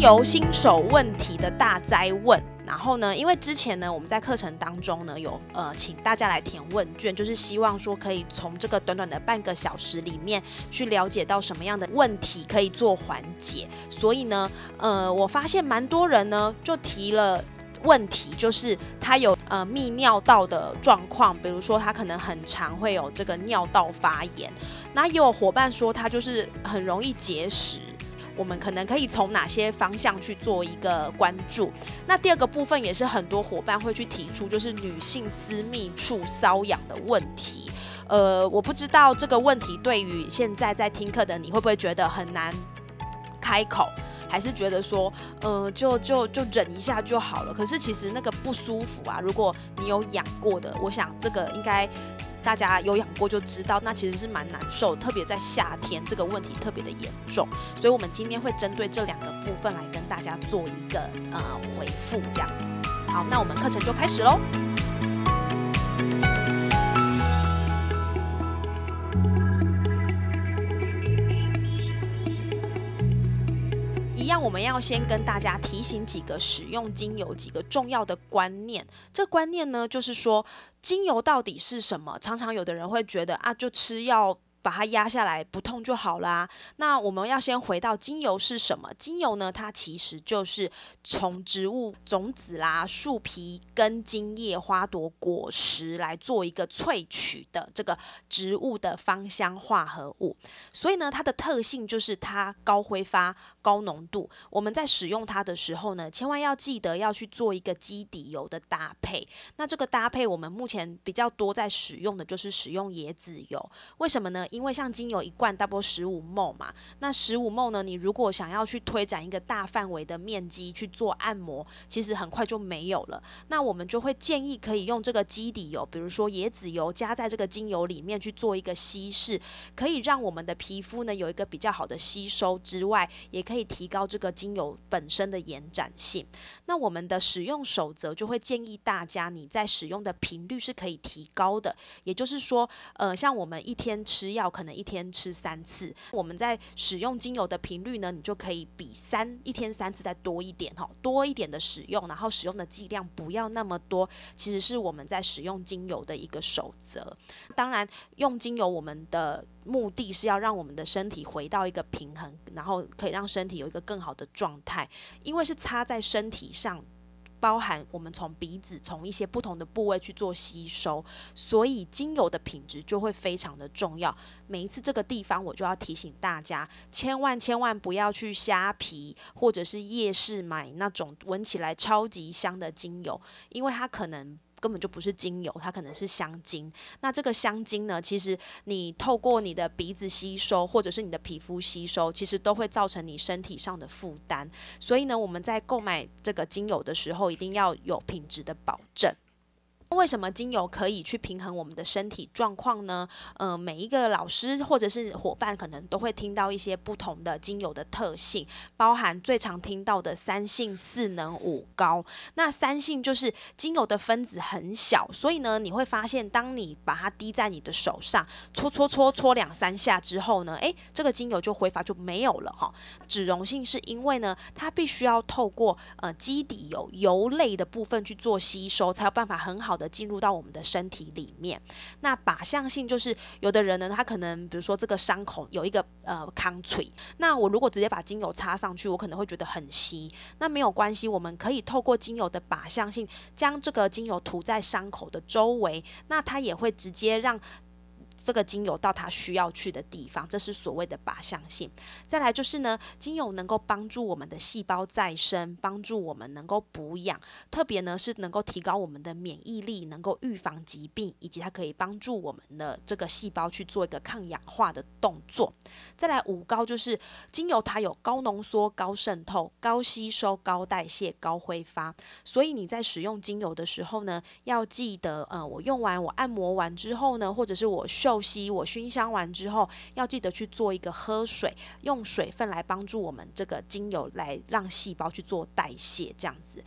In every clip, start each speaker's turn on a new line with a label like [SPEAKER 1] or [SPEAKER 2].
[SPEAKER 1] 由新手问题的大灾问。然后呢，因为之前呢，我们在课程当中呢，有呃请大家来填问卷，就是希望说可以从这个短短的半个小时里面去了解到什么样的问题可以做缓解。所以呢，呃，我发现蛮多人呢就提了。问题就是他有呃泌尿道的状况，比如说他可能很常会有这个尿道发炎，那也有伙伴说他就是很容易结石。我们可能可以从哪些方向去做一个关注？那第二个部分也是很多伙伴会去提出，就是女性私密处瘙痒的问题。呃，我不知道这个问题对于现在在听课的你会不会觉得很难开口？还是觉得说，嗯，就就就忍一下就好了。可是其实那个不舒服啊，如果你有养过的，我想这个应该大家有养过就知道，那其实是蛮难受，特别在夏天这个问题特别的严重。所以我们今天会针对这两个部分来跟大家做一个呃回复，这样子。好，那我们课程就开始喽。样，我们要先跟大家提醒几个使用精油几个重要的观念。这观念呢，就是说精油到底是什么？常常有的人会觉得啊，就吃药。把它压下来，不痛就好啦。那我们要先回到精油是什么？精油呢，它其实就是从植物种子啦、树皮、根茎叶、花朵、果实来做一个萃取的这个植物的芳香化合物。所以呢，它的特性就是它高挥发、高浓度。我们在使用它的时候呢，千万要记得要去做一个基底油的搭配。那这个搭配，我们目前比较多在使用的就是使用椰子油。为什么呢？因为像精油一罐 double 十五沫嘛，那十五沫呢，你如果想要去推展一个大范围的面积去做按摩，其实很快就没有了。那我们就会建议可以用这个基底油，比如说椰子油加在这个精油里面去做一个稀释，可以让我们的皮肤呢有一个比较好的吸收之外，也可以提高这个精油本身的延展性。那我们的使用守则就会建议大家，你在使用的频率是可以提高的，也就是说，呃，像我们一天吃药。药可能一天吃三次，我们在使用精油的频率呢，你就可以比三一天三次再多一点哈，多一点的使用，然后使用的剂量不要那么多，其实是我们在使用精油的一个守则。当然，用精油我们的目的是要让我们的身体回到一个平衡，然后可以让身体有一个更好的状态，因为是擦在身体上。包含我们从鼻子从一些不同的部位去做吸收，所以精油的品质就会非常的重要。每一次这个地方，我就要提醒大家，千万千万不要去虾皮或者是夜市买那种闻起来超级香的精油，因为它可能。根本就不是精油，它可能是香精。那这个香精呢，其实你透过你的鼻子吸收，或者是你的皮肤吸收，其实都会造成你身体上的负担。所以呢，我们在购买这个精油的时候，一定要有品质的保证。为什么精油可以去平衡我们的身体状况呢？呃，每一个老师或者是伙伴可能都会听到一些不同的精油的特性，包含最常听到的三性、四能、五高。那三性就是精油的分子很小，所以呢，你会发现当你把它滴在你的手上，搓搓搓搓两三下之后呢，诶，这个精油就挥发就没有了哈。脂溶性是因为呢，它必须要透过呃基底油油类的部分去做吸收，才有办法很好。的进入到我们的身体里面，那靶向性就是有的人呢，他可能比如说这个伤口有一个呃 country，，那我如果直接把精油插上去，我可能会觉得很稀，那没有关系，我们可以透过精油的靶向性，将这个精油涂在伤口的周围，那它也会直接让。这个精油到它需要去的地方，这是所谓的靶向性。再来就是呢，精油能够帮助我们的细胞再生，帮助我们能够补养，特别呢是能够提高我们的免疫力，能够预防疾病，以及它可以帮助我们的这个细胞去做一个抗氧化的动作。再来五高就是精油，它有高浓缩、高渗透、高吸收、高代谢、高挥发，所以你在使用精油的时候呢，要记得，呃，我用完我按摩完之后呢，或者是我嗅吸、我熏香完之后，要记得去做一个喝水，用水分来帮助我们这个精油来让细胞去做代谢，这样子。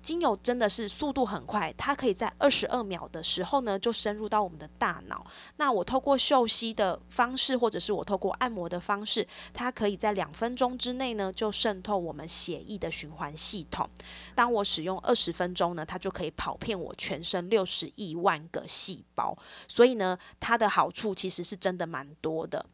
[SPEAKER 1] 精油真的是速度很快，它可以在二十二秒的时候呢就深入到我们的大脑。那我透过嗅吸的方式，或者是我透过按摩的方式，它可以在两分钟之内呢就渗透我们血液的循环系统。当我使用二十分钟呢，它就可以跑遍我全身六十亿万个细胞。所以呢，它的好好处其实是真的蛮多的。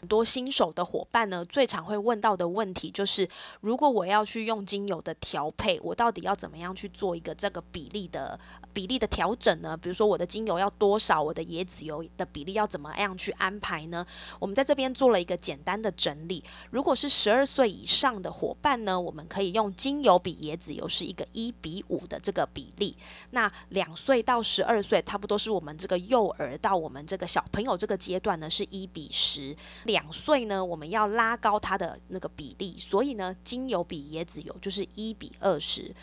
[SPEAKER 1] 很多新手的伙伴呢，最常会问到的问题就是：如果我要去用精油的调配，我到底要怎么样去做一个这个比例的比例的调整呢？比如说我的精油要多少，我的椰子油的比例要怎么样去安排呢？我们在这边做了一个简单的整理。如果是十二岁以上的伙伴呢，我们可以用精油比椰子油是一个一比五的这个比例。那两岁到十二岁，差不多是我们这个幼儿到我们这个小朋友这个阶段呢，是一比十。两岁呢，我们要拉高它的那个比例，所以呢，精油比椰子油就是一比二十。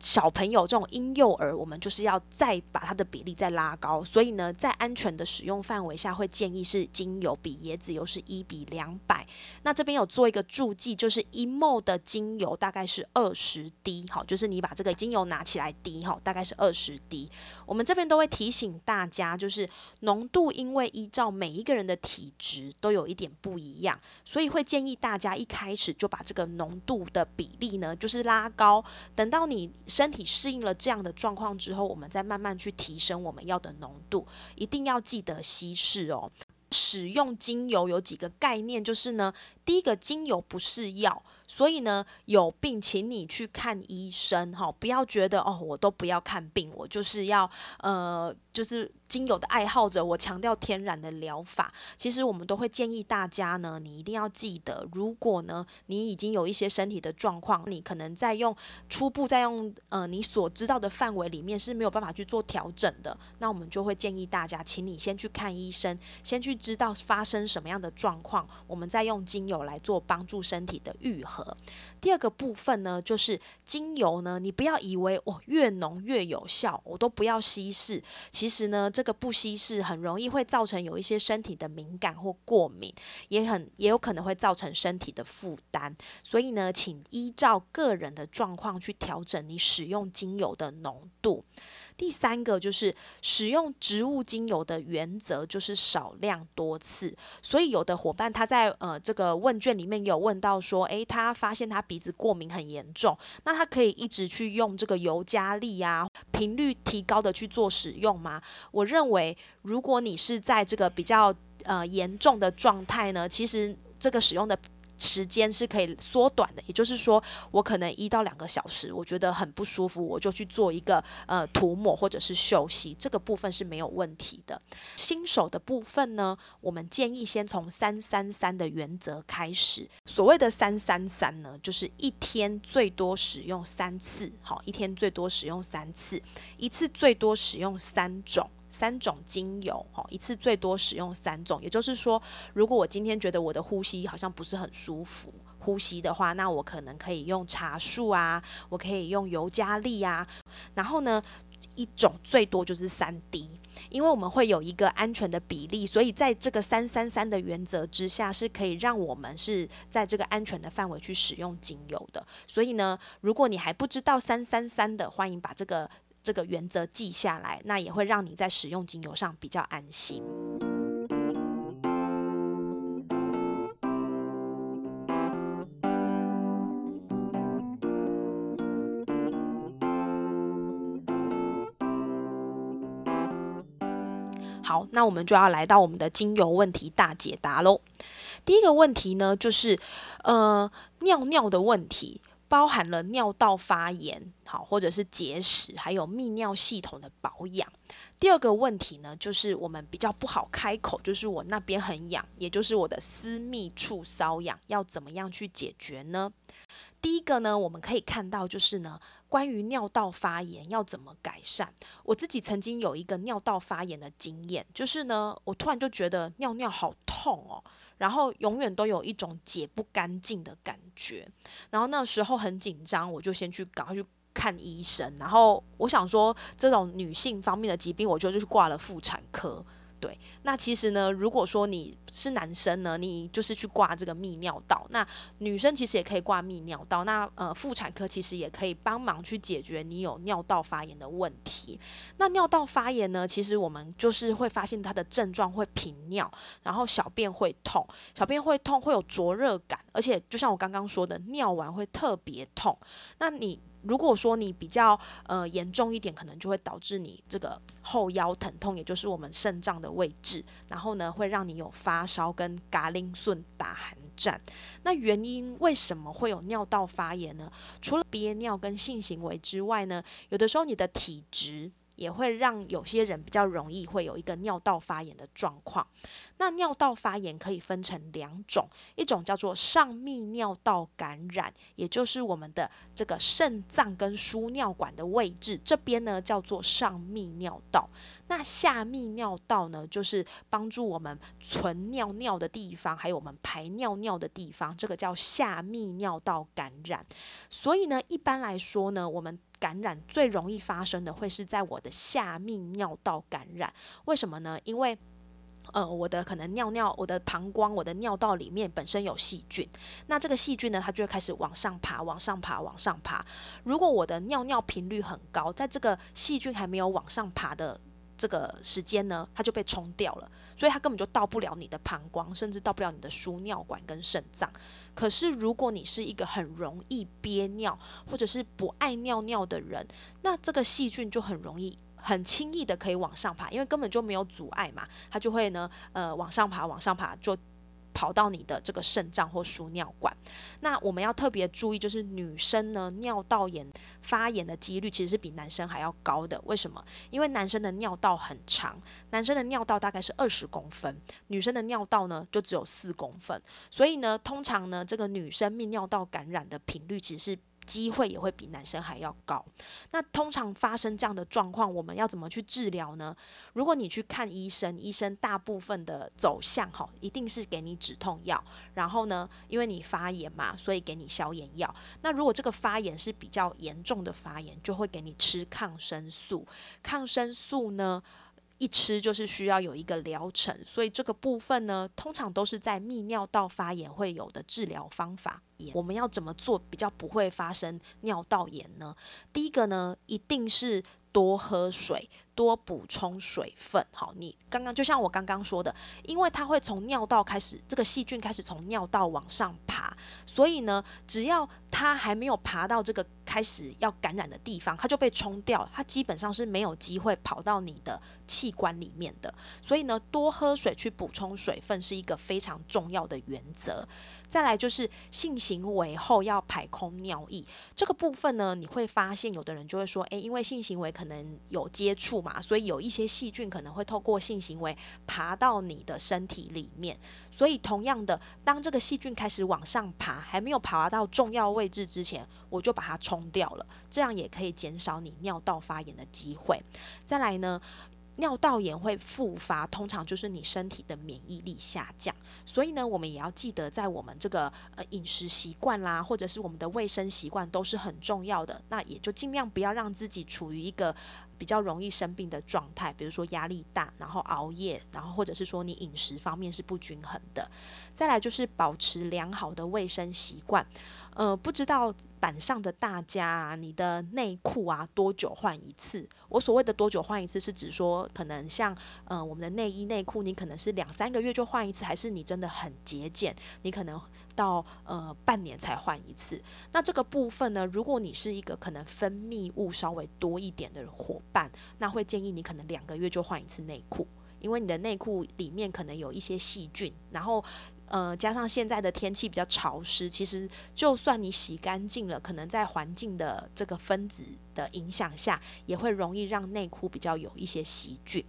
[SPEAKER 1] 小朋友这种婴幼儿，我们就是要再把它的比例再拉高，所以呢，在安全的使用范围下，会建议是精油比椰子油是一比两百。那这边有做一个注记，就是一 m 的精油大概是二十滴，好，就是你把这个精油拿起来滴，哈，大概是二十滴。我们这边都会提醒大家，就是浓度，因为依照每一个人的体质都有一点不一样，所以会建议大家一开始就把这个浓度的比例呢，就是拉高，等到你。身体适应了这样的状况之后，我们再慢慢去提升我们要的浓度，一定要记得稀释哦。使用精油有几个概念，就是呢，第一个精油不是药。所以呢，有病请你去看医生哈，不要觉得哦，我都不要看病，我就是要呃，就是精油的爱好者，我强调天然的疗法。其实我们都会建议大家呢，你一定要记得，如果呢你已经有一些身体的状况，你可能在用初步在用呃你所知道的范围里面是没有办法去做调整的，那我们就会建议大家，请你先去看医生，先去知道发生什么样的状况，我们再用精油来做帮助身体的愈合。第二个部分呢，就是精油呢，你不要以为哦越浓越有效，我都不要稀释。其实呢，这个不稀释很容易会造成有一些身体的敏感或过敏，也很也有可能会造成身体的负担。所以呢，请依照个人的状况去调整你使用精油的浓度。第三个就是使用植物精油的原则，就是少量多次。所以有的伙伴他在呃这个问卷里面有问到说，诶，他发现他鼻子过敏很严重，那他可以一直去用这个尤加利啊，频率提高的去做使用吗？我认为，如果你是在这个比较呃严重的状态呢，其实这个使用的。时间是可以缩短的，也就是说，我可能一到两个小时，我觉得很不舒服，我就去做一个呃涂抹或者是休息，这个部分是没有问题的。新手的部分呢，我们建议先从三三三的原则开始。所谓的三三三呢，就是一天最多使用三次，好，一天最多使用三次，一次最多使用三种。三种精油，哈，一次最多使用三种。也就是说，如果我今天觉得我的呼吸好像不是很舒服，呼吸的话，那我可能可以用茶树啊，我可以用尤加利啊。然后呢，一种最多就是三滴，因为我们会有一个安全的比例，所以在这个三三三的原则之下，是可以让我们是在这个安全的范围去使用精油的。所以呢，如果你还不知道三三三的，欢迎把这个。这个原则记下来，那也会让你在使用精油上比较安心。好，那我们就要来到我们的精油问题大解答喽。第一个问题呢，就是呃尿尿的问题。包含了尿道发炎，好，或者是结石，还有泌尿系统的保养。第二个问题呢，就是我们比较不好开口，就是我那边很痒，也就是我的私密处瘙痒，要怎么样去解决呢？第一个呢，我们可以看到就是呢，关于尿道发炎要怎么改善。我自己曾经有一个尿道发炎的经验，就是呢，我突然就觉得尿尿好痛哦，然后永远都有一种解不干净的感觉，然后那时候很紧张，我就先去赶快去看医生，然后我想说这种女性方面的疾病，我觉得就是挂了妇产科。对，那其实呢，如果说你是男生呢，你就是去挂这个泌尿道；那女生其实也可以挂泌尿道。那呃，妇产科其实也可以帮忙去解决你有尿道发炎的问题。那尿道发炎呢，其实我们就是会发现它的症状会频尿，然后小便会痛，小便会痛，会有灼热感，而且就像我刚刚说的，尿完会特别痛。那你。如果说你比较呃严重一点，可能就会导致你这个后腰疼痛，也就是我们肾脏的位置，然后呢会让你有发烧跟嘎铃顺打寒战。那原因为什么会有尿道发炎呢？除了憋尿跟性行为之外呢，有的时候你的体质。也会让有些人比较容易会有一个尿道发炎的状况。那尿道发炎可以分成两种，一种叫做上泌尿道感染，也就是我们的这个肾脏跟输尿管的位置，这边呢叫做上泌尿道。那下泌尿道呢，就是帮助我们存尿尿的地方，还有我们排尿尿的地方，这个叫下泌尿道感染。所以呢，一般来说呢，我们感染最容易发生的会是在我的下泌尿道感染，为什么呢？因为，呃，我的可能尿尿，我的膀胱，我的尿道里面本身有细菌，那这个细菌呢，它就会开始往上爬，往上爬，往上爬。如果我的尿尿频率很高，在这个细菌还没有往上爬的。这个时间呢，它就被冲掉了，所以它根本就到不了你的膀胱，甚至到不了你的输尿管跟肾脏。可是如果你是一个很容易憋尿或者是不爱尿尿的人，那这个细菌就很容易、很轻易的可以往上爬，因为根本就没有阻碍嘛，它就会呢，呃，往上爬，往上爬就。跑到你的这个肾脏或输尿管，那我们要特别注意，就是女生呢尿道炎发炎的几率其实是比男生还要高的。为什么？因为男生的尿道很长，男生的尿道大概是二十公分，女生的尿道呢就只有四公分，所以呢，通常呢这个女生泌尿道感染的频率其实是。机会也会比男生还要高。那通常发生这样的状况，我们要怎么去治疗呢？如果你去看医生，医生大部分的走向哈，一定是给你止痛药。然后呢，因为你发炎嘛，所以给你消炎药。那如果这个发炎是比较严重的发炎，就会给你吃抗生素。抗生素呢？一吃就是需要有一个疗程，所以这个部分呢，通常都是在泌尿道发炎会有的治疗方法。我们要怎么做比较不会发生尿道炎呢？第一个呢，一定是。多喝水，多补充水分。好，你刚刚就像我刚刚说的，因为它会从尿道开始，这个细菌开始从尿道往上爬，所以呢，只要它还没有爬到这个开始要感染的地方，它就被冲掉，它基本上是没有机会跑到你的器官里面的。所以呢，多喝水去补充水分是一个非常重要的原则。再来就是性行为后要排空尿液这个部分呢，你会发现有的人就会说，诶，因为性行为可能有接触嘛，所以有一些细菌可能会透过性行为爬到你的身体里面。所以同样的，当这个细菌开始往上爬，还没有爬到重要位置之前，我就把它冲掉了，这样也可以减少你尿道发炎的机会。再来呢？尿道炎会复发，通常就是你身体的免疫力下降，所以呢，我们也要记得在我们这个呃饮食习惯啦，或者是我们的卫生习惯都是很重要的。那也就尽量不要让自己处于一个比较容易生病的状态，比如说压力大，然后熬夜，然后或者是说你饮食方面是不均衡的。再来就是保持良好的卫生习惯。呃，不知道板上的大家啊，你的内裤啊多久换一次？我所谓的多久换一次，是指说可能像呃我们的内衣内裤，你可能是两三个月就换一次，还是你真的很节俭，你可能到呃半年才换一次？那这个部分呢，如果你是一个可能分泌物稍微多一点的伙伴，那会建议你可能两个月就换一次内裤，因为你的内裤里面可能有一些细菌，然后。呃，加上现在的天气比较潮湿，其实就算你洗干净了，可能在环境的这个分子的影响下，也会容易让内裤比较有一些细菌。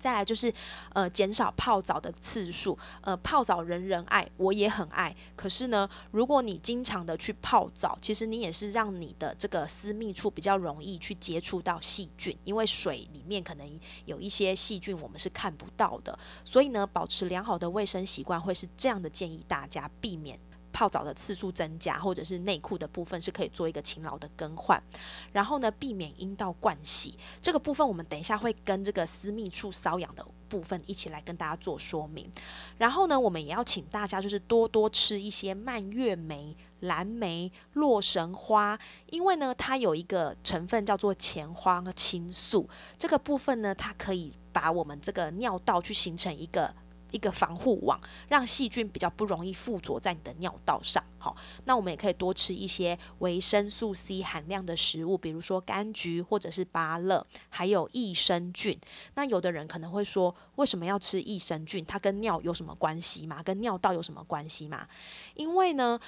[SPEAKER 1] 再来就是，呃，减少泡澡的次数。呃，泡澡人人爱，我也很爱。可是呢，如果你经常的去泡澡，其实你也是让你的这个私密处比较容易去接触到细菌，因为水里面可能有一些细菌我们是看不到的。所以呢，保持良好的卫生习惯会是这样的建议大家避免。泡澡的次数增加，或者是内裤的部分是可以做一个勤劳的更换，然后呢，避免阴道灌洗这个部分，我们等一下会跟这个私密处瘙痒的部分一起来跟大家做说明。然后呢，我们也要请大家就是多多吃一些蔓越莓、蓝莓、洛神花，因为呢，它有一个成分叫做前花青素，这个部分呢，它可以把我们这个尿道去形成一个。一个防护网，让细菌比较不容易附着在你的尿道上。好，那我们也可以多吃一些维生素 C 含量的食物，比如说柑橘或者是芭乐，还有益生菌。那有的人可能会说，为什么要吃益生菌？它跟尿有什么关系吗？跟尿道有什么关系吗？因为呢，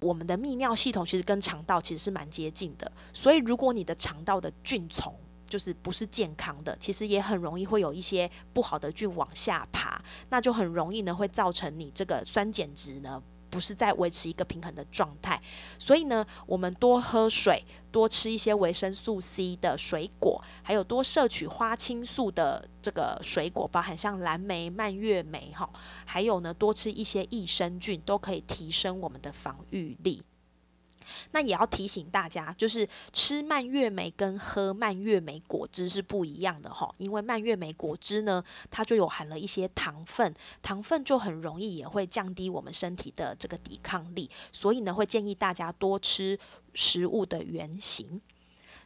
[SPEAKER 1] 我们的泌尿系统其实跟肠道其实是蛮接近的，所以如果你的肠道的菌丛，就是不是健康的，其实也很容易会有一些不好的菌往下爬，那就很容易呢会造成你这个酸碱值呢不是在维持一个平衡的状态。所以呢，我们多喝水，多吃一些维生素 C 的水果，还有多摄取花青素的这个水果，包含像蓝莓、蔓越莓哈，还有呢多吃一些益生菌，都可以提升我们的防御力。那也要提醒大家，就是吃蔓越莓跟喝蔓越莓果汁是不一样的哈，因为蔓越莓果汁呢，它就有含了一些糖分，糖分就很容易也会降低我们身体的这个抵抗力，所以呢，会建议大家多吃食物的原型。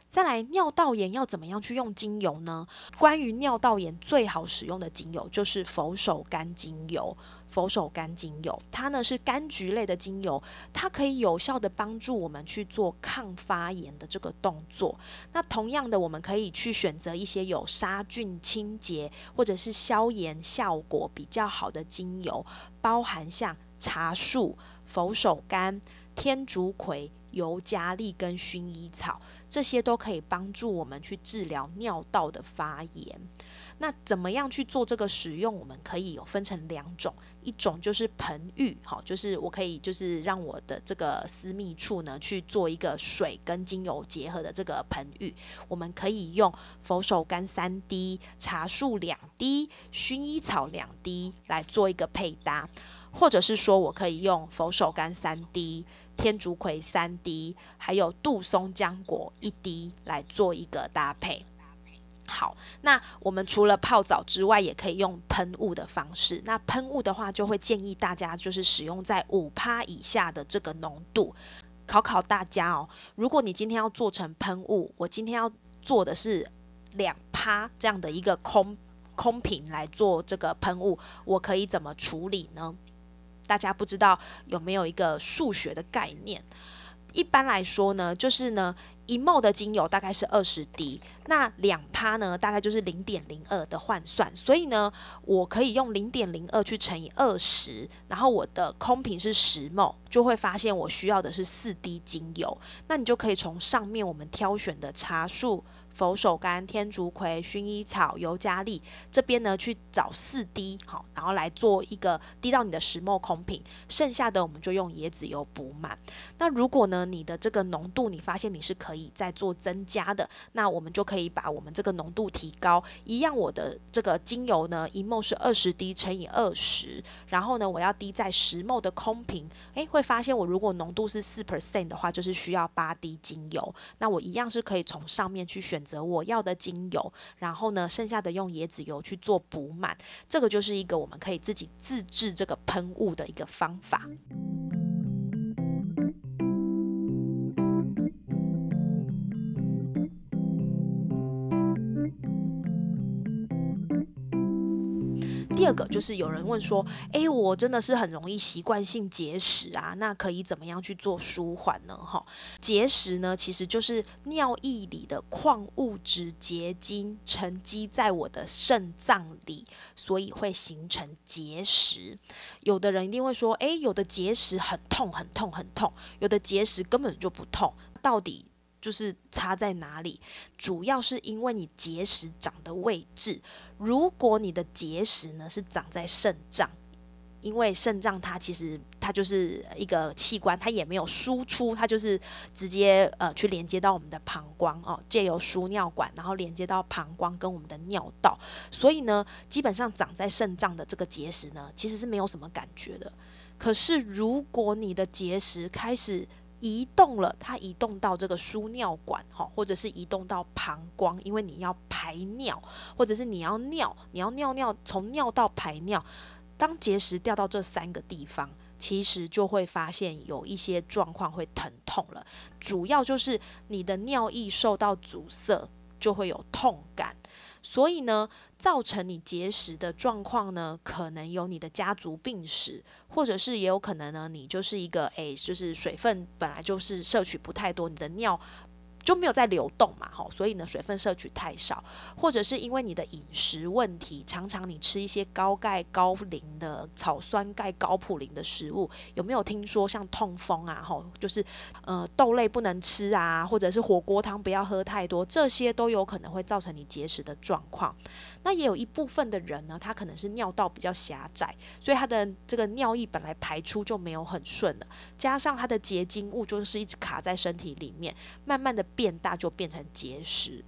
[SPEAKER 1] 再来，尿道炎要怎么样去用精油呢？关于尿道炎最好使用的精油就是佛手柑精油。佛手柑精油，它呢是柑橘类的精油，它可以有效的帮助我们去做抗发炎的这个动作。那同样的，我们可以去选择一些有杀菌、清洁或者是消炎效果比较好的精油，包含像茶树、佛手柑、天竺葵。尤加利跟薰衣草，这些都可以帮助我们去治疗尿道的发炎。那怎么样去做这个使用？我们可以有分成两种，一种就是盆浴，好，就是我可以就是让我的这个私密处呢去做一个水跟精油结合的这个盆浴。我们可以用佛手柑三滴、茶树两滴、薰衣草两滴来做一个配搭，或者是说我可以用佛手柑三滴。天竺葵三滴，还有杜松浆果一滴来做一个搭配。好，那我们除了泡澡之外，也可以用喷雾的方式。那喷雾的话，就会建议大家就是使用在五趴以下的这个浓度。考考大家哦，如果你今天要做成喷雾，我今天要做的是两趴这样的一个空空瓶来做这个喷雾，我可以怎么处理呢？大家不知道有没有一个数学的概念？一般来说呢，就是呢，一毫的精油大概是二十滴，那两趴呢，大概就是零点零二的换算。所以呢，我可以用零点零二去乘以二十，然后我的空瓶是十毫，就会发现我需要的是四滴精油。那你就可以从上面我们挑选的茶树。佛手柑、天竺葵、薰衣草、尤加利这边呢，去找四滴，好，然后来做一个滴到你的石墨空瓶，剩下的我们就用椰子油补满。那如果呢，你的这个浓度你发现你是可可以再做增加的，那我们就可以把我们这个浓度提高。一样，我的这个精油呢，一梦是二十滴乘以二十，然后呢，我要滴在十梦的空瓶，诶，会发现我如果浓度是四 percent 的话，就是需要八滴精油。那我一样是可以从上面去选。择我要的精油，然后呢，剩下的用椰子油去做补满，这个就是一个我们可以自己自制这个喷雾的一个方法。第二个就是有人问说，诶，我真的是很容易习惯性结石啊，那可以怎么样去做舒缓呢？哈，结石呢，其实就是尿液里的矿物质结晶沉积在我的肾脏里，所以会形成结石。有的人一定会说，诶，有的结石很痛很痛很痛，有的结石根本就不痛，到底？就是差在哪里，主要是因为你结石长的位置。如果你的结石呢是长在肾脏，因为肾脏它其实它就是一个器官，它也没有输出，它就是直接呃去连接到我们的膀胱哦，借由输尿管，然后连接到膀胱跟我们的尿道。所以呢，基本上长在肾脏的这个结石呢，其实是没有什么感觉的。可是如果你的结石开始，移动了，它移动到这个输尿管，哈，或者是移动到膀胱，因为你要排尿，或者是你要尿，你要尿尿，从尿到排尿。当结石掉到这三个地方，其实就会发现有一些状况会疼痛了。主要就是你的尿液受到阻塞，就会有痛感。所以呢，造成你结石的状况呢，可能有你的家族病史，或者是也有可能呢，你就是一个诶，就是水分本来就是摄取不太多，你的尿。就没有在流动嘛，吼，所以呢，水分摄取太少，或者是因为你的饮食问题，常常你吃一些高钙高磷的草酸钙高普林的食物，有没有听说像痛风啊，吼，就是呃豆类不能吃啊，或者是火锅汤不要喝太多，这些都有可能会造成你结石的状况。那也有一部分的人呢，他可能是尿道比较狭窄，所以他的这个尿液本来排出就没有很顺的，加上他的结晶物就是一直卡在身体里面，慢慢的变大就变成结石。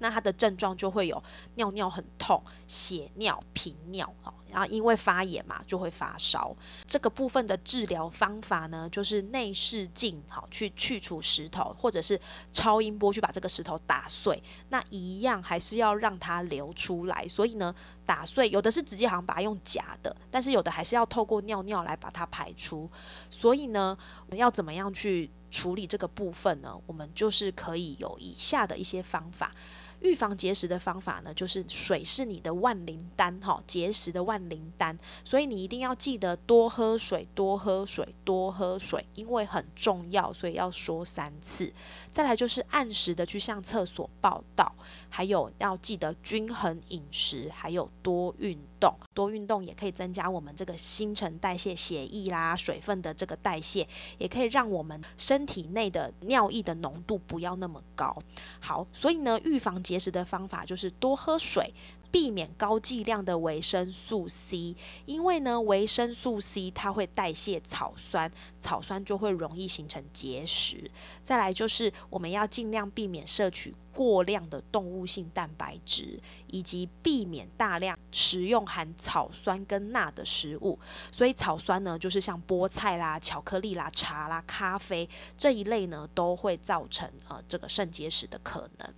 [SPEAKER 1] 那它的症状就会有尿尿很痛、血尿、频尿哦，然后因为发炎嘛，就会发烧。这个部分的治疗方法呢，就是内视镜好去去除石头，或者是超音波去把这个石头打碎。那一样还是要让它流出来。所以呢，打碎有的是直接好像把它用夹的，但是有的还是要透过尿尿来把它排出。所以呢，我们要怎么样去处理这个部分呢？我们就是可以有以下的一些方法。预防结石的方法呢，就是水是你的万灵丹哈，结石的万灵丹，所以你一定要记得多喝水，多喝水，多喝水，因为很重要，所以要说三次。再来就是按时的去向厕所报道，还有要记得均衡饮食，还有多运动。多运动也可以增加我们这个新陈代谢、血液啦、水分的这个代谢，也可以让我们身体内的尿液的浓度不要那么高。好，所以呢，预防结石的方法就是多喝水。避免高剂量的维生素 C，因为呢，维生素 C 它会代谢草酸，草酸就会容易形成结石。再来就是我们要尽量避免摄取过量的动物性蛋白质，以及避免大量食用含草酸跟钠的食物。所以草酸呢，就是像菠菜啦、巧克力啦、茶啦、咖啡这一类呢，都会造成呃这个肾结石的可能。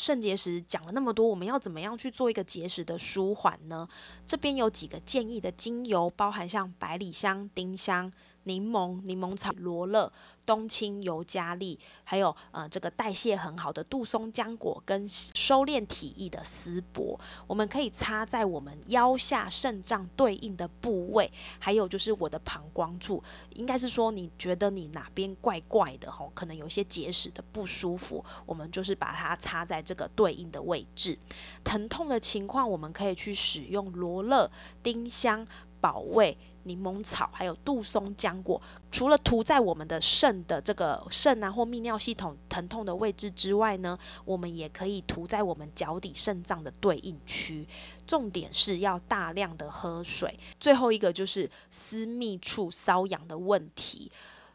[SPEAKER 1] 肾结石讲了那么多，我们要怎么样去做一个结石的舒缓呢？这边有几个建议的精油，包含像百里香、丁香。柠檬、柠檬草、罗勒、冬青、尤加利，还有呃这个代谢很好的杜松浆果跟收敛体液的丝柏，我们可以擦在我们腰下肾脏对应的部位，还有就是我的膀胱处，应该是说你觉得你哪边怪怪的吼，可能有一些结石的不舒服，我们就是把它擦在这个对应的位置。疼痛的情况，我们可以去使用罗勒、丁香。保卫柠檬草，还有杜松浆果，除了涂在我们的肾的这个肾啊或泌尿系统疼痛的位置之外呢，我们也可以涂在我们脚底肾脏的对应区。重点是要大量的喝水。最后一个就是私密处瘙痒的问题。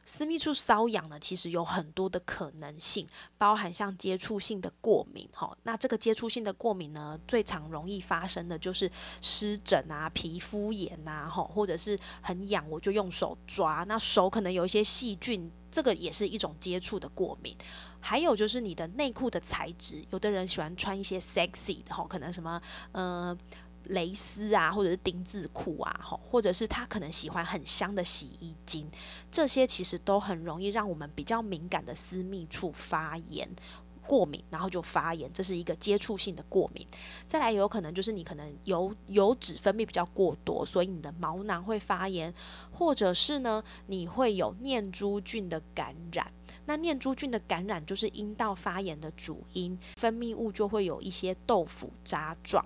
[SPEAKER 1] 私密处瘙痒呢，其实有很多的可能性，包含像接触性的过敏，哈，那这个接触性的过敏呢，最常容易发生的就是湿疹啊、皮肤炎呐，哈，或者是很痒，我就用手抓，那手可能有一些细菌，这个也是一种接触的过敏。还有就是你的内裤的材质，有的人喜欢穿一些 sexy 的，哈，可能什么，呃。蕾丝啊，或者是丁字裤啊，吼，或者是他可能喜欢很香的洗衣精，这些其实都很容易让我们比较敏感的私密处发炎。过敏，然后就发炎，这是一个接触性的过敏。再来有可能就是你可能油油脂分泌比较过多，所以你的毛囊会发炎，或者是呢你会有念珠菌的感染。那念珠菌的感染就是阴道发炎的主因，分泌物就会有一些豆腐渣状，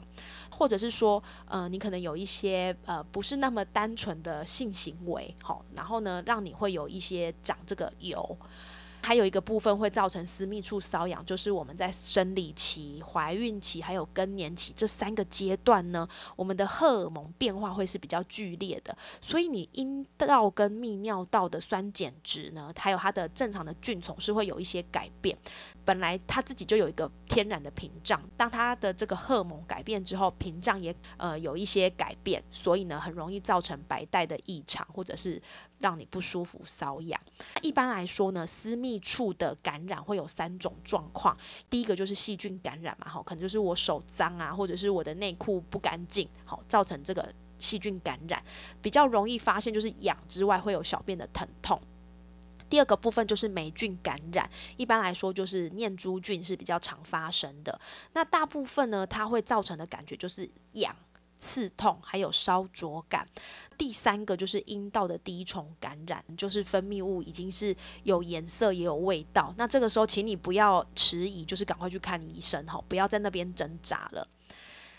[SPEAKER 1] 或者是说，呃，你可能有一些呃不是那么单纯的性行为，好，然后呢，让你会有一些长这个油。还有一个部分会造成私密处瘙痒，就是我们在生理期、怀孕期还有更年期这三个阶段呢，我们的荷尔蒙变化会是比较剧烈的，所以你阴道跟泌尿道的酸碱值呢，还有它的正常的菌丛是会有一些改变。本来它自己就有一个天然的屏障，当它的这个荷尔蒙改变之后，屏障也呃有一些改变，所以呢，很容易造成白带的异常，或者是让你不舒服、瘙痒。一般来说呢，私密处的感染会有三种状况，第一个就是细菌感染嘛，好，可能就是我手脏啊，或者是我的内裤不干净，好，造成这个细菌感染，比较容易发现就是痒之外，会有小便的疼痛。第二个部分就是霉菌感染，一般来说就是念珠菌是比较常发生的。那大部分呢，它会造成的感觉就是痒、刺痛，还有烧灼感。第三个就是阴道的滴虫感染，就是分泌物已经是有颜色也有味道。那这个时候，请你不要迟疑，就是赶快去看医生哈，不要在那边挣扎了。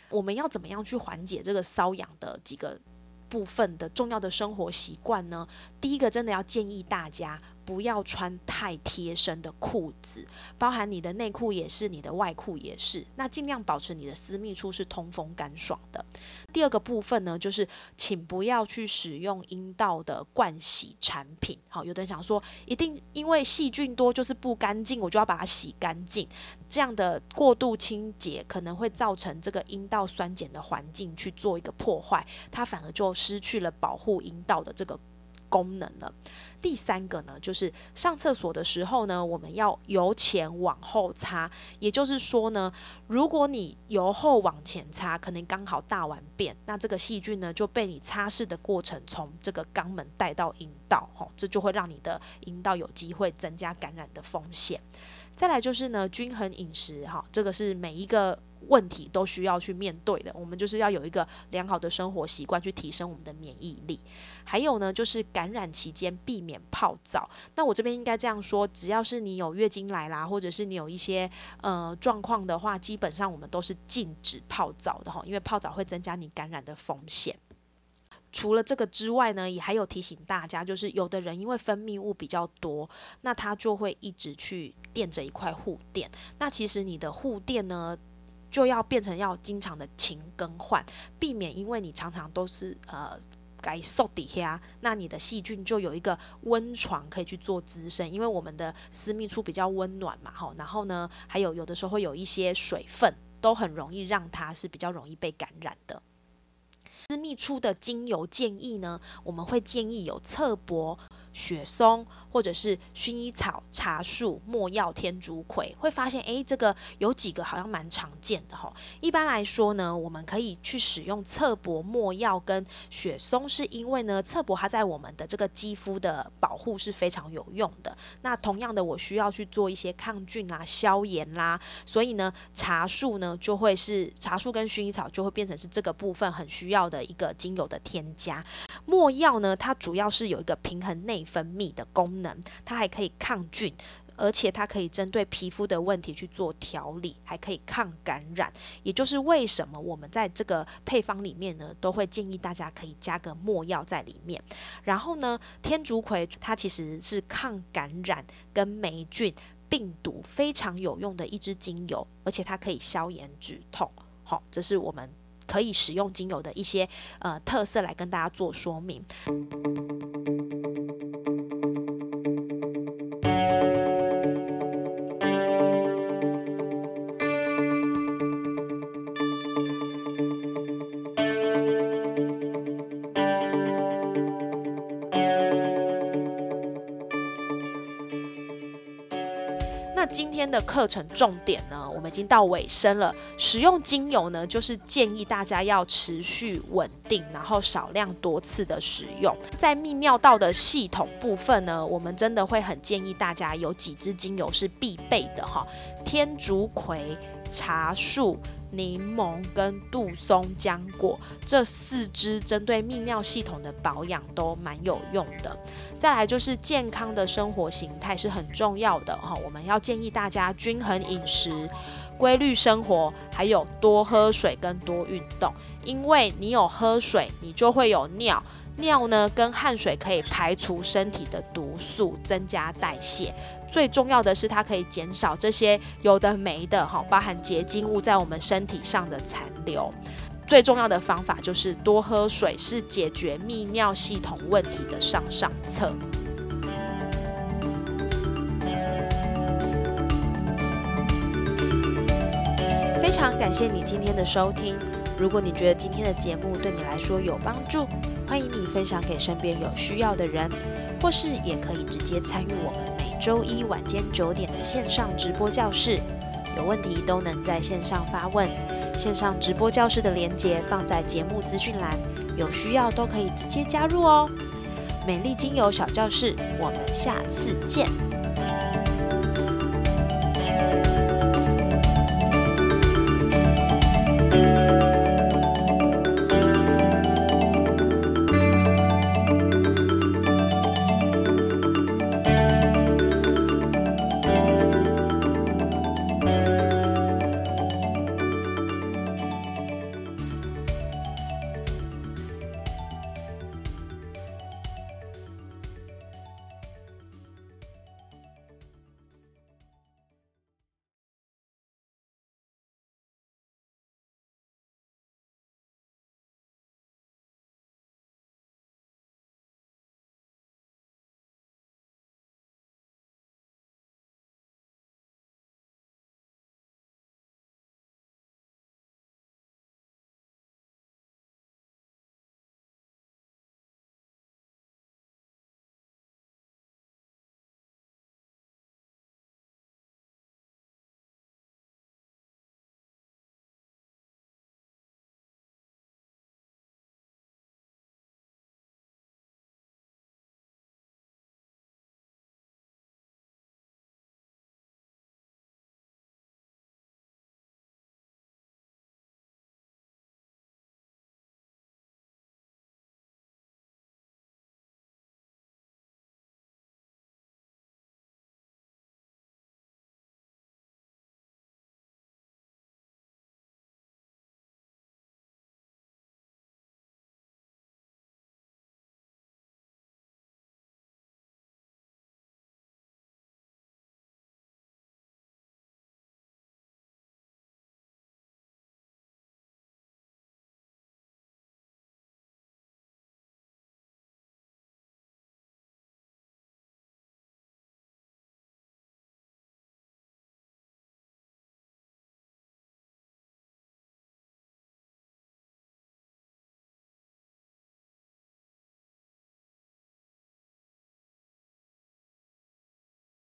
[SPEAKER 1] 我们要怎么样去缓解这个瘙痒的几个部分的重要的生活习惯呢？第一个，真的要建议大家。不要穿太贴身的裤子，包含你的内裤也是，你的外裤也是。那尽量保持你的私密处是通风干爽的。第二个部分呢，就是请不要去使用阴道的盥洗产品。好，有的人想说，一定因为细菌多就是不干净，我就要把它洗干净。这样的过度清洁可能会造成这个阴道酸碱的环境去做一个破坏，它反而就失去了保护阴道的这个。功能了。第三个呢，就是上厕所的时候呢，我们要由前往后擦。也就是说呢，如果你由后往前擦，可能刚好大完便，那这个细菌呢就被你擦拭的过程从这个肛门带到阴道，吼，这就会让你的阴道有机会增加感染的风险。再来就是呢，均衡饮食，哈，这个是每一个。问题都需要去面对的，我们就是要有一个良好的生活习惯，去提升我们的免疫力。还有呢，就是感染期间避免泡澡。那我这边应该这样说：只要是你有月经来啦，或者是你有一些呃状况的话，基本上我们都是禁止泡澡的哈，因为泡澡会增加你感染的风险。除了这个之外呢，也还有提醒大家，就是有的人因为分泌物比较多，那他就会一直去垫着一块护垫。那其实你的护垫呢？就要变成要经常的勤更换，避免因为你常常都是呃该受底下，那你的细菌就有一个温床可以去做滋生，因为我们的私密处比较温暖嘛，哈，然后呢，还有有的时候会有一些水分，都很容易让它是比较容易被感染的。私密处的精油建议呢，我们会建议有侧柏。雪松或者是薰衣草、茶树、墨药、天竺葵，会发现诶，这个有几个好像蛮常见的哈。一般来说呢，我们可以去使用侧柏、墨药跟雪松，是因为呢，侧柏它在我们的这个肌肤的保护是非常有用的。那同样的，我需要去做一些抗菌啦、消炎啦，所以呢，茶树呢就会是茶树跟薰衣草就会变成是这个部分很需要的一个精油的添加。没药呢，它主要是有一个平衡内分泌的功能，它还可以抗菌，而且它可以针对皮肤的问题去做调理，还可以抗感染。也就是为什么我们在这个配方里面呢，都会建议大家可以加个没药在里面。然后呢，天竺葵它其实是抗感染跟霉菌、病毒非常有用的一支精油，而且它可以消炎止痛。好，这是我们。可以使用精油的一些呃特色来跟大家做说明。那今天的课程重点呢？已经到尾声了。使用精油呢，就是建议大家要持续稳定，然后少量多次的使用。在泌尿道的系统部分呢，我们真的会很建议大家有几支精油是必备的哈，天竺葵、茶树。柠檬跟杜松浆果这四支针对泌尿系统的保养都蛮有用的。再来就是健康的生活形态是很重要的哈，我们要建议大家均衡饮食、规律生活，还有多喝水跟多运动。因为你有喝水，你就会有尿。尿呢，跟汗水可以排除身体的毒素，增加代谢。最重要的是，它可以减少这些有的没的哈，包含结晶物在我们身体上的残留。最重要的方法就是多喝水，是解决泌尿系统问题的上上策。非常感谢你今天的收听。如果你觉得今天的节目对你来说有帮助，欢迎你分享给身边有需要的人，或是也可以直接参与我们每周一晚间九点的线上直播教室。有问题都能在线上发问，线上直播教室的连接放在节目资讯栏，有需要都可以直接加入哦。美丽精油小教室，我们下次见。